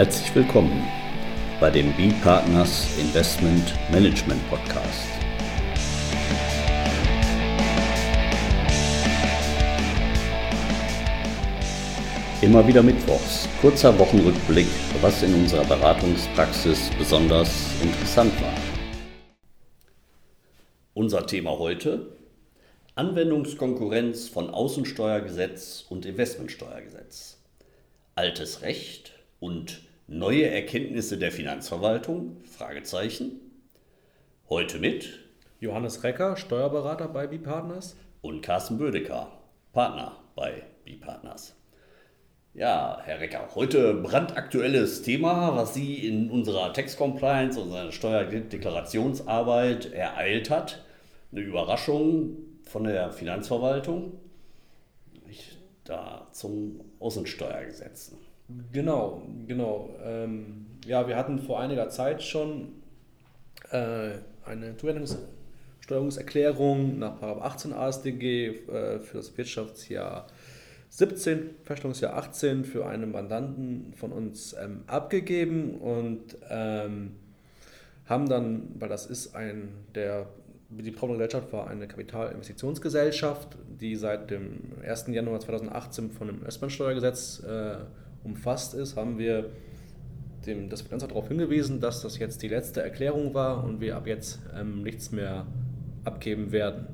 Herzlich willkommen bei dem B-Partners Investment Management Podcast. Immer wieder Mittwochs, kurzer Wochenrückblick, was in unserer Beratungspraxis besonders interessant war. Unser Thema heute, Anwendungskonkurrenz von Außensteuergesetz und Investmentsteuergesetz. Altes Recht und neue Erkenntnisse der Finanzverwaltung? Fragezeichen. Heute mit Johannes Recker, Steuerberater bei B-Partners. Und Carsten Bödecker, Partner bei B-Partners. Ja, Herr Recker, heute brandaktuelles Thema, was Sie in unserer Tax Compliance, unserer Steuerdeklarationsarbeit ereilt hat. Eine Überraschung von der Finanzverwaltung da zum Außensteuergesetz. Genau, genau. Ähm, ja, wir hatten vor einiger Zeit schon äh, eine Zuwendungssteuerungserklärung nach 18 ASDG äh, für das Wirtschaftsjahr 17, Feststellungsjahr 18 für einen Mandanten von uns ähm, abgegeben und ähm, haben dann, weil das ist ein, der, die Gesellschaft war eine Kapitalinvestitionsgesellschaft, die seit dem 1. Januar 2018 von dem Investmentsteuergesetz äh, umfasst ist, haben wir dem, das Finanzamt darauf hingewiesen, dass das jetzt die letzte Erklärung war und wir ab jetzt ähm, nichts mehr abgeben werden.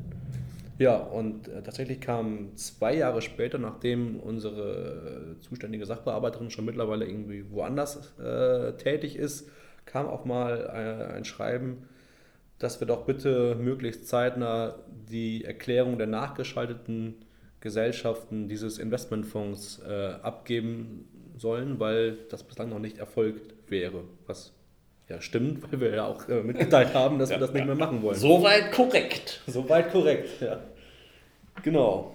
Ja, und äh, tatsächlich kam zwei Jahre später, nachdem unsere äh, zuständige Sachbearbeiterin schon mittlerweile irgendwie woanders äh, tätig ist, kam auch mal äh, ein Schreiben, dass wir doch bitte möglichst zeitnah die Erklärung der nachgeschalteten Gesellschaften dieses Investmentfonds äh, abgeben sollen, weil das bislang noch nicht erfolgt wäre. Was ja stimmt, weil wir ja auch äh, mitgeteilt haben, dass ja, wir das nicht mehr machen wollen. Soweit korrekt. Soweit korrekt, ja. Genau.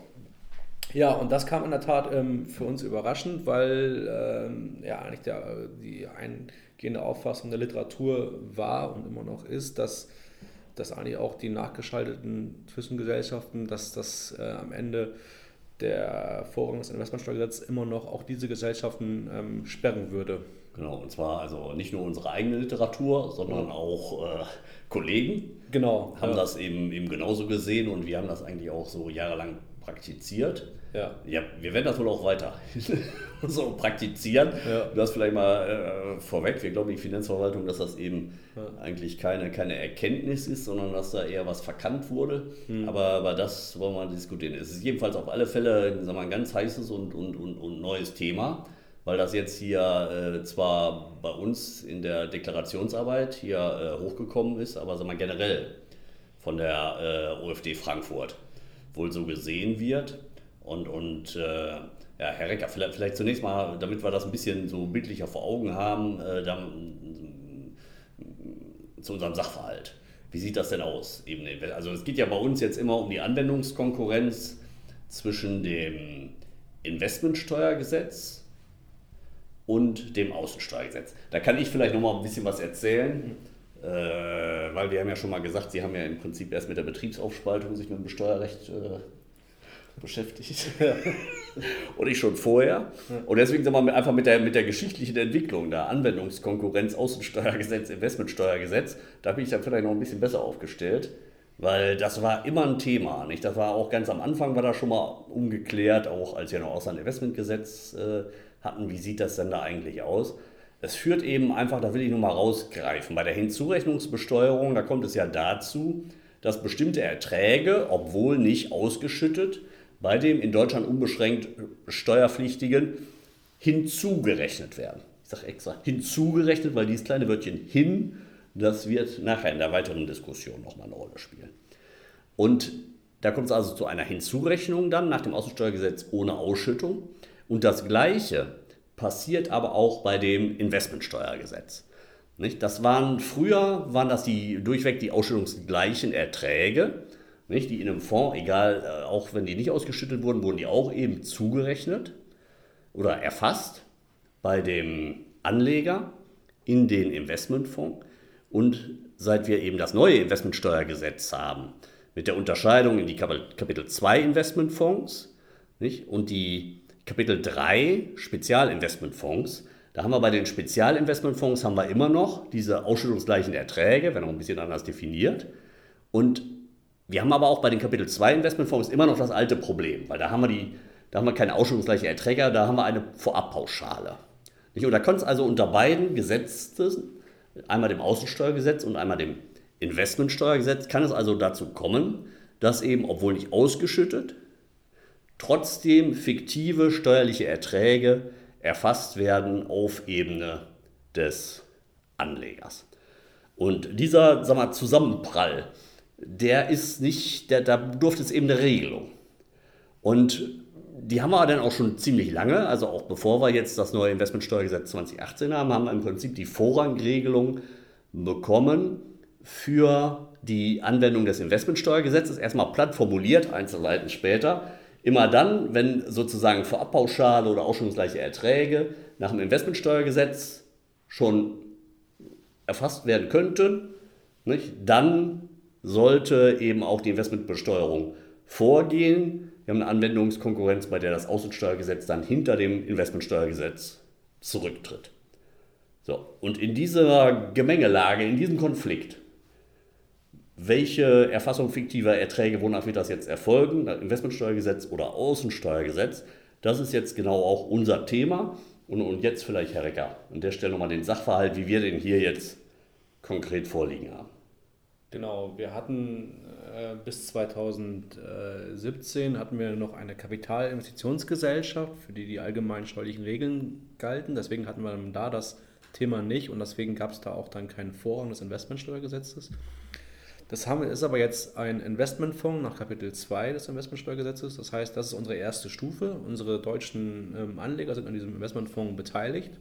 Ja, und das kam in der Tat ähm, für uns überraschend, weil ähm, ja eigentlich der, die eingehende Auffassung der Literatur war und immer noch ist, dass, dass eigentlich auch die nachgeschalteten Zwischengesellschaften, dass das äh, am Ende der Vorrang des Investmentsteuergesetzes immer noch auch diese Gesellschaften ähm, sperren würde. Genau, und zwar also nicht nur unsere eigene Literatur, sondern ja. auch äh, Kollegen genau, haben ja. das eben, eben genauso gesehen und wir haben das eigentlich auch so jahrelang praktiziert. Ja. ja, wir werden das wohl auch weiter so praktizieren. Ja. Du hast vielleicht mal äh, vorweg, wir glauben die Finanzverwaltung, dass das eben ja. eigentlich keine, keine Erkenntnis ist, sondern dass da eher was verkannt wurde. Hm. Aber, aber das wollen wir diskutieren. Es ist jedenfalls auf alle Fälle sagen wir, ein ganz heißes und, und, und, und neues Thema, weil das jetzt hier äh, zwar bei uns in der Deklarationsarbeit hier äh, hochgekommen ist, aber sagen wir, generell von der äh, OFD Frankfurt wohl so gesehen wird. Und, und äh, ja, Herr Recker, vielleicht, vielleicht, zunächst mal, damit wir das ein bisschen so bildlicher vor Augen haben, äh, dann, zu unserem Sachverhalt. Wie sieht das denn aus? Also es geht ja bei uns jetzt immer um die Anwendungskonkurrenz zwischen dem Investmentsteuergesetz und dem Außensteuergesetz. Da kann ich vielleicht noch mal ein bisschen was erzählen, äh, weil wir haben ja schon mal gesagt, Sie haben ja im Prinzip erst mit der Betriebsaufspaltung sich mit dem Steuerrecht äh, beschäftigt. Ja. Und ich schon vorher. Und deswegen sind wir einfach mit der, mit der geschichtlichen Entwicklung der Anwendungskonkurrenz, Außensteuergesetz, Investmentsteuergesetz, da bin ich dann vielleicht noch ein bisschen besser aufgestellt. Weil das war immer ein Thema. Nicht? Das war auch ganz am Anfang, war da schon mal umgeklärt, auch als wir noch Auslandinvestmentgesetz äh, hatten. Wie sieht das denn da eigentlich aus? Es führt eben einfach, da will ich nur mal rausgreifen, bei der Hinzurechnungsbesteuerung, da kommt es ja dazu, dass bestimmte Erträge, obwohl nicht ausgeschüttet, bei dem in Deutschland unbeschränkt Steuerpflichtigen hinzugerechnet werden. Ich sage extra hinzugerechnet, weil dieses kleine Wörtchen hin, das wird nachher in der weiteren Diskussion nochmal eine Rolle spielen. Und da kommt es also zu einer Hinzurechnung dann nach dem Außensteuergesetz ohne Ausschüttung. Und das Gleiche passiert aber auch bei dem Investmentsteuergesetz. Nicht? Das waren früher waren das die durchweg die ausschüttungsgleichen Erträge, nicht? die in einem Fonds, egal, äh, auch wenn die nicht ausgeschüttet wurden, wurden die auch eben zugerechnet oder erfasst bei dem Anleger in den Investmentfonds. Und seit wir eben das neue Investmentsteuergesetz haben, mit der Unterscheidung in die Kapitel 2 Investmentfonds nicht? und die Kapitel 3 Spezialinvestmentfonds, Da haben wir bei den Spezialinvestmentfonds haben wir immer noch diese ausschüttungsgleichen Erträge, wenn auch ein bisschen anders definiert. Und wir haben aber auch bei den Kapitel 2 Investmentfonds immer noch das alte Problem, weil da haben wir, die, da haben wir keine ausschüttungsgleiche Erträge, da haben wir eine Vorabpauschale. Und da kann es also unter beiden Gesetzen, einmal dem Außensteuergesetz und einmal dem Investmentsteuergesetz, kann es also dazu kommen, dass eben, obwohl nicht ausgeschüttet, trotzdem fiktive steuerliche Erträge erfasst werden auf Ebene des Anlegers. Und dieser sag mal, Zusammenprall, der ist nicht, der, da durfte es eben eine Regelung. Und die haben wir dann auch schon ziemlich lange, also auch bevor wir jetzt das neue Investmentsteuergesetz 2018 haben, haben wir im Prinzip die Vorrangregelung bekommen für die Anwendung des Investmentsteuergesetzes. Erstmal platt formuliert, Einzelheiten später. Immer dann, wenn sozusagen Vorabpauschale oder ausschüttungsgleiche Erträge nach dem Investmentsteuergesetz schon erfasst werden könnten, nicht, dann sollte eben auch die Investmentbesteuerung vorgehen. Wir haben eine Anwendungskonkurrenz, bei der das Außensteuergesetz dann hinter dem Investmentsteuergesetz zurücktritt. So, und in dieser Gemengelage, in diesem Konflikt, welche Erfassung fiktiver Erträge, wonach wird das jetzt erfolgen, Investmentsteuergesetz oder Außensteuergesetz, das ist jetzt genau auch unser Thema. Und, und jetzt vielleicht, Herr Recker, an der Stelle nochmal den Sachverhalt, wie wir den hier jetzt konkret vorliegen haben. Genau, wir hatten äh, bis 2017 hatten wir noch eine Kapitalinvestitionsgesellschaft, für die die allgemeinen steuerlichen Regeln galten. Deswegen hatten wir da das Thema nicht und deswegen gab es da auch dann keinen Vorrang des Investmentsteuergesetzes. Das haben, ist aber jetzt ein Investmentfonds nach Kapitel 2 des Investmentsteuergesetzes. Das heißt, das ist unsere erste Stufe. Unsere deutschen ähm, Anleger sind an diesem Investmentfonds beteiligt.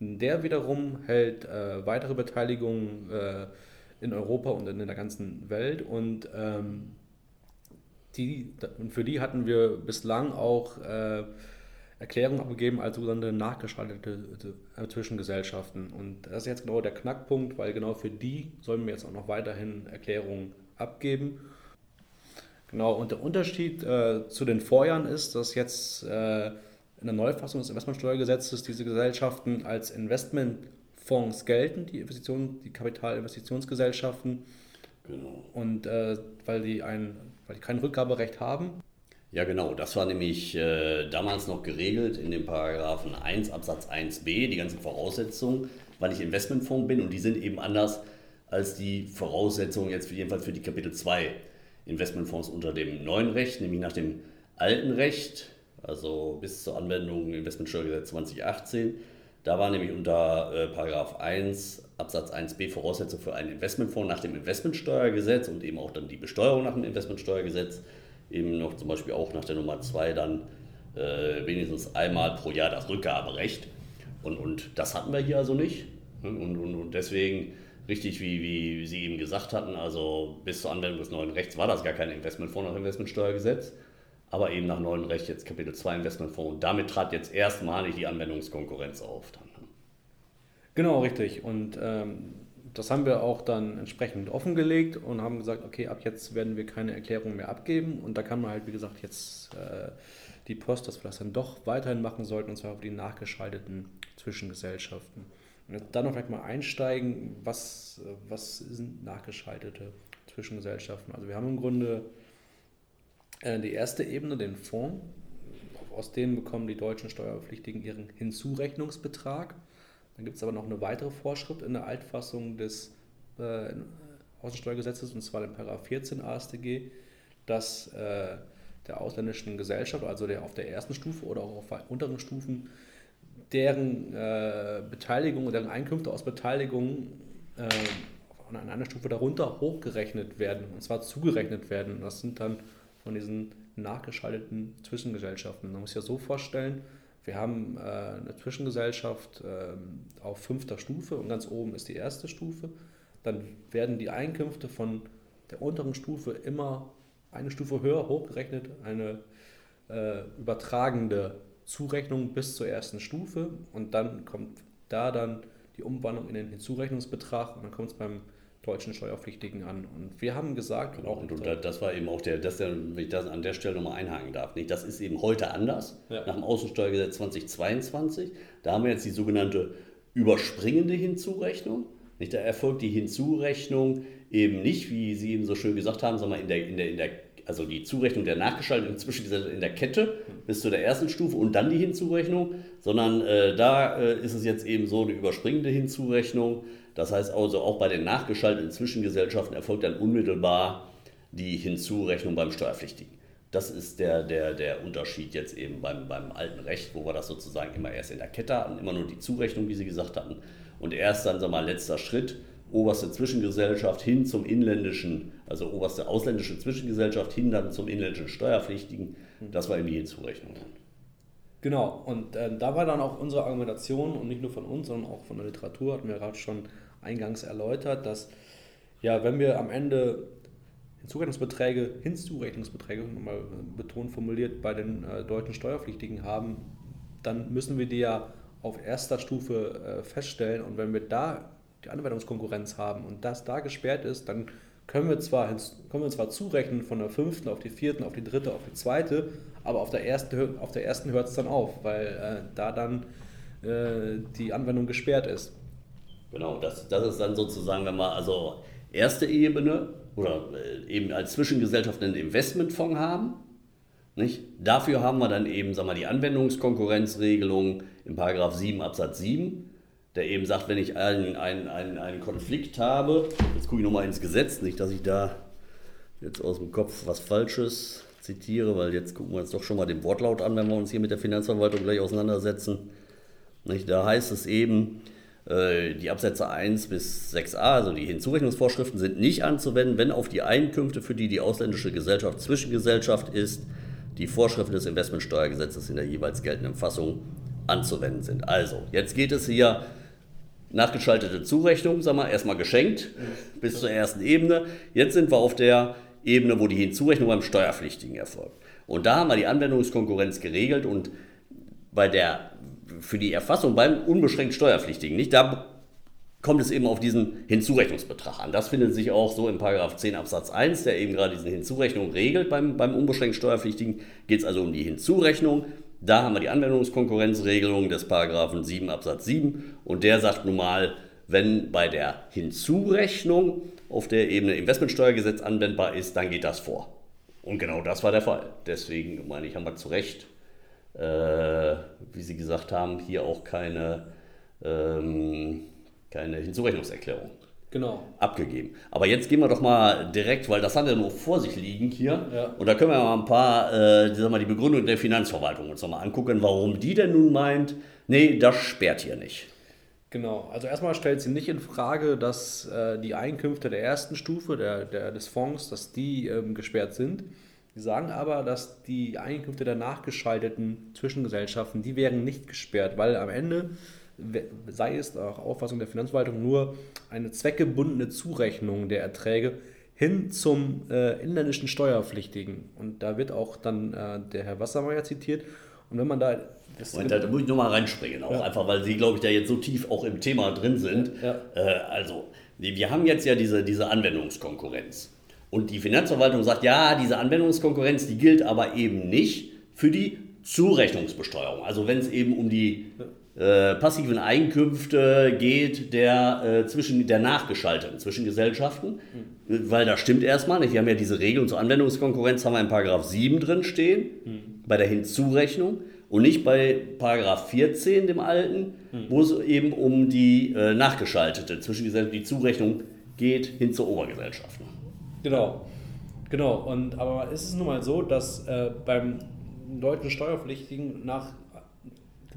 Der wiederum hält äh, weitere Beteiligungen äh, in Europa und in der ganzen Welt. Und, ähm, die, und für die hatten wir bislang auch äh, Erklärungen abgegeben als sogenannte nachgeschaltete äh, Zwischengesellschaften. Und das ist jetzt genau der Knackpunkt, weil genau für die sollen wir jetzt auch noch weiterhin Erklärungen abgeben. Genau, und der Unterschied äh, zu den Vorjahren ist, dass jetzt äh, in der Neufassung des Investmentsteuergesetzes diese Gesellschaften als Investment Fonds gelten, die Investitionen, die Kapitalinvestitionsgesellschaften. Genau. Und äh, weil, die ein, weil die kein Rückgaberecht haben. Ja, genau. Das war nämlich äh, damals noch geregelt in dem Paragraphen 1 Absatz 1b, die ganzen Voraussetzungen, weil ich Investmentfonds bin und die sind eben anders als die Voraussetzungen jetzt für, jedenfalls für die Kapitel 2 Investmentfonds unter dem neuen Recht, nämlich nach dem alten Recht, also bis zur Anwendung Investmentsteuergesetz 2018 da war nämlich unter äh, Paragraph 1 Absatz 1b Voraussetzung für einen Investmentfonds nach dem Investmentsteuergesetz und eben auch dann die Besteuerung nach dem Investmentsteuergesetz, eben noch zum Beispiel auch nach der Nummer 2 dann äh, wenigstens einmal pro Jahr das Rückgaberecht. Und, und das hatten wir hier also nicht. Und, und, und deswegen, richtig wie, wie Sie eben gesagt hatten, also bis zur Anwendung des neuen Rechts war das gar kein Investmentfonds nach Investmentsteuergesetz aber eben nach neuem Recht jetzt Kapitel 2 Investmentfonds. Und damit trat jetzt erstmalig die Anwendungskonkurrenz auf. Dann. Ne? Genau, richtig. Und ähm, das haben wir auch dann entsprechend offengelegt und haben gesagt, okay, ab jetzt werden wir keine Erklärung mehr abgeben. Und da kann man halt, wie gesagt, jetzt äh, die Post, dass wir das dann doch weiterhin machen sollten, und zwar auf die nachgeschalteten Zwischengesellschaften. Und dann noch vielleicht mal einsteigen, was, was sind nachgeschaltete Zwischengesellschaften? Also wir haben im Grunde die erste Ebene, den Fonds. Aus denen bekommen die deutschen Steuerpflichtigen ihren Hinzurechnungsbetrag. Dann gibt es aber noch eine weitere Vorschrift in der Altfassung des äh, Außensteuergesetzes, und zwar Paragraph 14 AStG, dass äh, der ausländischen Gesellschaft, also der auf der ersten Stufe oder auch auf unteren Stufen, deren äh, Beteiligung, deren Einkünfte aus Beteiligung äh, an einer Stufe darunter hochgerechnet werden, und zwar zugerechnet werden. Das sind dann von diesen nachgeschalteten Zwischengesellschaften. Man muss sich ja so vorstellen, wir haben äh, eine Zwischengesellschaft äh, auf fünfter Stufe und ganz oben ist die erste Stufe. Dann werden die Einkünfte von der unteren Stufe immer eine Stufe höher hochgerechnet, eine äh, übertragende Zurechnung bis zur ersten Stufe und dann kommt da dann die Umwandlung in den Hinzurechnungsbetrag und dann kommt es beim deutschen Steuerpflichtigen an. Und wir haben gesagt, genau, und, und das war eben auch der, das, wenn ich das an der Stelle nochmal einhaken darf, nicht? das ist eben heute anders, ja. nach dem Außensteuergesetz 2022. Da haben wir jetzt die sogenannte überspringende Hinzurechnung. Nicht? Da erfolgt die Hinzurechnung eben nicht, wie Sie eben so schön gesagt haben, sondern in der, in der, in der also die Zurechnung der Nachgeschalteten inzwischen in der Kette bis zu der ersten Stufe und dann die Hinzurechnung, sondern äh, da äh, ist es jetzt eben so eine überspringende Hinzurechnung. Das heißt also auch bei den nachgeschalteten Zwischengesellschaften erfolgt dann unmittelbar die Hinzurechnung beim Steuerpflichtigen. Das ist der, der, der Unterschied jetzt eben beim, beim alten Recht, wo wir das sozusagen immer erst in der Kette hatten, immer nur die Zurechnung, wie Sie gesagt hatten, und erst dann, sagen wir mal, letzter Schritt, oberste Zwischengesellschaft hin zum inländischen, also oberste ausländische Zwischengesellschaft hin dann zum inländischen Steuerpflichtigen. Das war eben die Hinzurechnung. Genau, und äh, da war dann auch unsere Argumentation und nicht nur von uns, sondern auch von der Literatur, hatten wir gerade schon eingangs erläutert, dass ja, wenn wir am Ende Hinzurechnungsbeträge, Hinzurechnungsbeträge, nochmal betont formuliert, bei den äh, deutschen Steuerpflichtigen haben, dann müssen wir die ja auf erster Stufe äh, feststellen und wenn wir da die Anwendungskonkurrenz haben und das da gesperrt ist, dann können wir zwar, können wir zwar zurechnen von der fünften auf die vierte, auf die dritte, auf die zweite, aber auf der, erste, auf der ersten hört es dann auf, weil äh, da dann äh, die Anwendung gesperrt ist. Genau, das, das ist dann sozusagen, wenn wir also erste Ebene oder äh, eben als Zwischengesellschaft einen Investmentfonds haben. Nicht? Dafür haben wir dann eben sagen wir, die Anwendungskonkurrenzregelung Paragraph 7 Absatz 7 der eben sagt, wenn ich einen, einen, einen, einen Konflikt habe, jetzt gucke ich nochmal ins Gesetz, nicht, dass ich da jetzt aus dem Kopf was Falsches zitiere, weil jetzt gucken wir uns doch schon mal den Wortlaut an, wenn wir uns hier mit der Finanzverwaltung gleich auseinandersetzen. Nicht, da heißt es eben, die Absätze 1 bis 6a, also die Hinzurechnungsvorschriften, sind nicht anzuwenden, wenn auf die Einkünfte, für die die ausländische Gesellschaft Zwischengesellschaft ist, die Vorschriften des Investmentsteuergesetzes in der jeweils geltenden Fassung anzuwenden sind. Also, jetzt geht es hier nachgeschaltete Zurechnung, sagen wir, erstmal geschenkt bis zur ersten Ebene. Jetzt sind wir auf der Ebene, wo die Hinzurechnung beim Steuerpflichtigen erfolgt. Und da haben wir die Anwendungskonkurrenz geregelt und bei der, für die Erfassung beim unbeschränkt Steuerpflichtigen, nicht, da kommt es eben auf diesen Hinzurechnungsbetrag an. Das findet sich auch so in Paragraph 10 Absatz 1, der eben gerade diese Hinzurechnung regelt beim, beim unbeschränkt Steuerpflichtigen. Geht es also um die Hinzurechnung da haben wir die Anwendungskonkurrenzregelung des Paragraphen 7 Absatz 7 und der sagt nun mal, wenn bei der Hinzurechnung auf der Ebene Investmentsteuergesetz anwendbar ist, dann geht das vor. Und genau das war der Fall. Deswegen meine ich, haben wir zu Recht, äh, wie Sie gesagt haben, hier auch keine, ähm, keine Hinzurechnungserklärung genau. abgegeben. Aber jetzt gehen wir doch mal direkt, weil das hat er nur vor sich liegen hier. Ja. Und da können wir mal ein paar, äh, sag mal, die Begründung der Finanzverwaltung uns nochmal angucken, warum die denn nun meint, nee, das sperrt hier nicht. Genau, also erstmal stellt sie nicht in Frage, dass äh, die Einkünfte der ersten Stufe der, der, des Fonds, dass die ähm, gesperrt sind. Sie sagen aber, dass die Einkünfte der nachgeschalteten Zwischengesellschaften, die wären nicht gesperrt, weil am Ende sei es nach Auffassung der Finanzverwaltung nur eine zweckgebundene Zurechnung der Erträge hin zum äh, inländischen Steuerpflichtigen. Und da wird auch dann äh, der Herr Wassermeier zitiert. Und wenn man da. Und da muss ich nochmal reinspringen, auch ja. einfach, weil Sie, glaube ich, da jetzt so tief auch im Thema drin sind. Ja. Äh, also, wir haben jetzt ja diese, diese Anwendungskonkurrenz. Und die Finanzverwaltung sagt, ja, diese Anwendungskonkurrenz, die gilt aber eben nicht für die Zurechnungsbesteuerung. Also wenn es eben um die äh, passiven Einkünfte geht der, äh, zwischen, der nachgeschalteten zwischen Gesellschaften, mhm. weil da stimmt erstmal nicht. Wir haben ja diese Regelung zur Anwendungskonkurrenz, haben wir in Paragraph 7 drin stehen, mhm. bei der Hinzurechnung und nicht bei Paragraph 14, dem alten, mhm. wo es eben um die äh, nachgeschaltete Zwischengesellschaft, die Zurechnung geht hin zur Obergesellschaft. Genau. Genau, und aber ist es nun mal so, dass äh, beim deutschen Steuerpflichtigen nach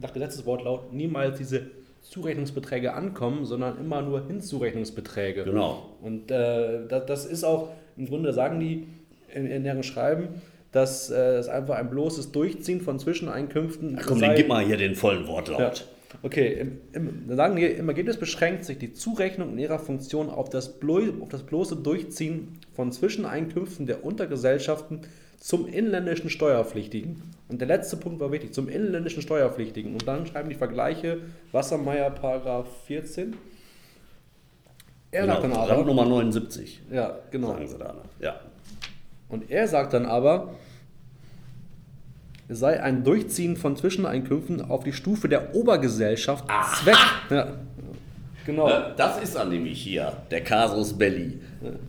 nach Gesetzeswortlaut niemals diese Zurechnungsbeträge ankommen, sondern immer nur Hinzurechnungsbeträge. Genau. Und äh, das, das, ist auch, im Grunde sagen die in, in deren Schreiben, dass äh, es einfach ein bloßes Durchziehen von Zwischeneinkünften. Ach komm, sei, gib mal hier den vollen Wortlaut. Ja. Okay, im, im, sagen wir, im Ergebnis beschränkt sich die Zurechnung in ihrer Funktion auf das, blo auf das bloße Durchziehen von Zwischeneinkünften der Untergesellschaften zum inländischen Steuerpflichtigen. Und der letzte Punkt war wichtig, zum inländischen Steuerpflichtigen. Und dann schreiben die Vergleiche Wassermeier Paragraph 14. Er sagt dann aber, Randnummer 79, ja, genau. sagen sie da. Ja. Und er sagt dann aber, sei ein Durchziehen von Zwischeneinkünften auf die Stufe der Obergesellschaft Zweck. Ja. Genau. Äh, Das ist dann nämlich hier der Casus Belli.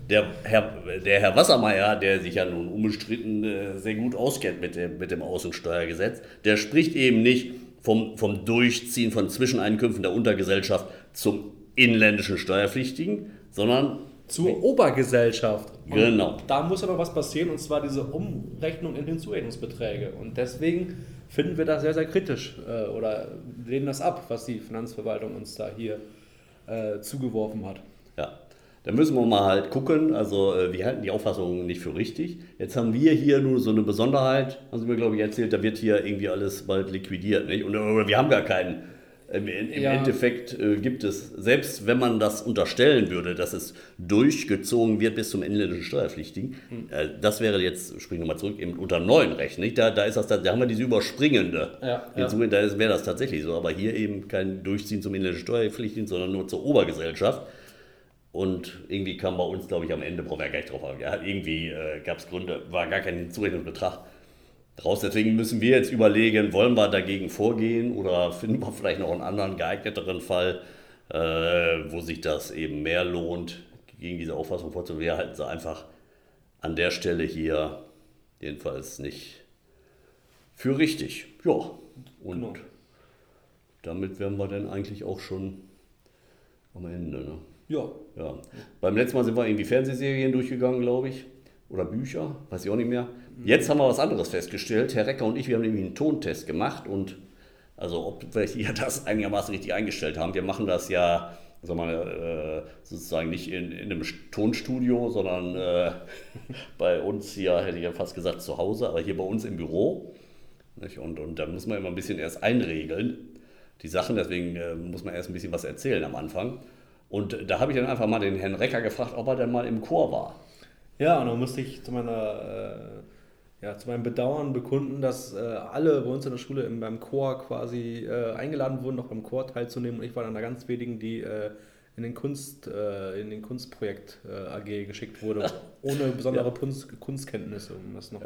Der Herr, der Herr Wassermeier, der sich ja nun unbestritten äh, sehr gut auskennt mit dem, mit dem Außensteuergesetz, der spricht eben nicht vom, vom Durchziehen von Zwischeneinkünften der Untergesellschaft zum inländischen Steuerpflichtigen, sondern Zur Obergesellschaft. Genau. Da muss aber was passieren, und zwar diese Umrechnung in Hinzurechnungsbeträge. Und deswegen finden wir das sehr, sehr kritisch äh, oder lehnen das ab, was die Finanzverwaltung uns da hier äh, zugeworfen hat. Ja, da müssen wir mal halt gucken. Also äh, wir halten die Auffassung nicht für richtig. Jetzt haben wir hier nur so eine Besonderheit, haben Sie mir glaube ich erzählt, da wird hier irgendwie alles bald liquidiert. Nicht? Und oder wir haben gar keinen. Im, im Ja. Endeffekt äh, gibt es, selbst wenn man das unterstellen würde, dass es durchgezogen wird bis zum inländischen Steuerpflichtigen, Hm. äh, das wäre jetzt, springen wir mal zurück, eben unter neuen Recht. Nicht? Da, da, ist das, da, haben wir diese überspringende. Ja, ja. Da wäre das tatsächlich so, aber hier eben kein Durchziehen zum inländischen Steuerpflichtigen, sondern nur zur Obergesellschaft. Und irgendwie kam bei uns, glaube ich, am Ende, brauchen wir ja gleich drauf ja, irgendwie äh, gab es Gründe, war gar kein Hinzurechnungsbetrag draus. Deswegen müssen wir jetzt überlegen, wollen wir dagegen vorgehen oder finden wir vielleicht noch einen anderen geeigneteren Fall, äh, wo sich das eben mehr lohnt, gegen diese Auffassung vorzugehen. Wir halten sie einfach an der Stelle hier jedenfalls nicht für richtig. Ja, und Genau. damit wären wir dann eigentlich auch schon am Ende. Ne? Ja, Ja. Beim letzten Mal sind wir irgendwie Fernsehserien durchgegangen, glaube ich. Oder Bücher, weiß ich auch nicht mehr. Jetzt haben wir was anderes festgestellt. Herr Recker und ich, wir haben nämlich einen Tontest gemacht und also ob wir hier das einigermaßen richtig eingestellt haben. Wir machen das ja, sagen wir äh, sozusagen nicht in, in einem Tonstudio, sondern äh, bei uns hier, hätte ich ja fast gesagt, zu Hause, aber hier bei uns im Büro. Und, und da muss man immer ein bisschen erst einregeln, die Sachen. Deswegen äh, muss man erst ein bisschen was erzählen am Anfang. Und da habe ich dann einfach mal den Herrn Recker gefragt, ob er denn mal im Chor war. Ja, und dann musste ich zu meiner, äh, ja, zu meinem Bedauern bekunden, dass äh, alle bei uns in der Schule im, beim Chor quasi äh, eingeladen wurden, noch beim Chor teilzunehmen. Und ich war einer ganz wenigen, die äh, in den Kunst, äh, in den Kunstprojekt äh, AG geschickt wurde, ohne besondere Kunst, Kunstkenntnisse, um das noch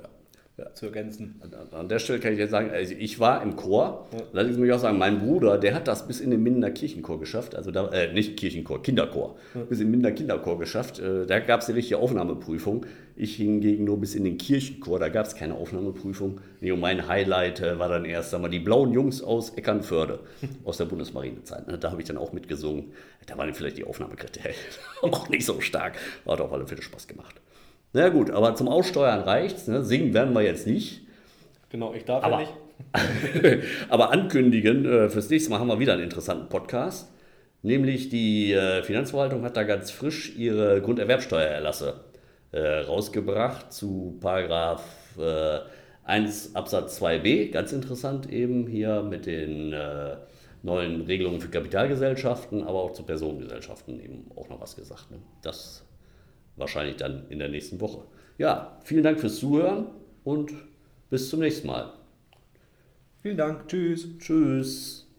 zu ergänzen. An- der Stelle kann ich jetzt sagen, also ich war im Chor. Allerdings muss ich auch sagen, mein Bruder, der hat das bis in den Mindener Kirchenchor geschafft. Also da, äh, nicht Kirchenchor, Kinderchor. Bis in den Mindener Kinderchor geschafft. Äh, da gab es die richtige Aufnahmeprüfung. Ich hingegen nur bis in den Kirchenchor. Da gab es keine Aufnahmeprüfung. Nee, und mein Highlight äh, war dann erst einmal die blauen Jungs aus Eckernförde, aus der Bundesmarinezeit. Ne, Da habe ich dann auch mitgesungen. Da waren vielleicht die Aufnahmekriterien auch nicht so stark. Hat auf alle Fälle Spaß gemacht. Na gut, aber zum Aussteuern reicht's. Ne? Singen werden wir jetzt nicht. Genau, ich darf Aber- ja nicht. Aber ankündigen, äh, fürs nächste Mal haben wir wieder einen interessanten Podcast. Nämlich die äh, Finanzverwaltung hat da ganz frisch ihre Grunderwerbsteuererlasse äh, rausgebracht zu Paragraph äh, 1 Absatz 2b. Ganz interessant eben hier mit den äh, neuen Regelungen für Kapitalgesellschaften, aber auch zu Personengesellschaften eben auch noch was gesagt. Ne? Das wahrscheinlich dann in der nächsten Woche. Ja, vielen Dank fürs Zuhören und bis zum nächsten Mal. Vielen Dank. Tschüss. Tschüss.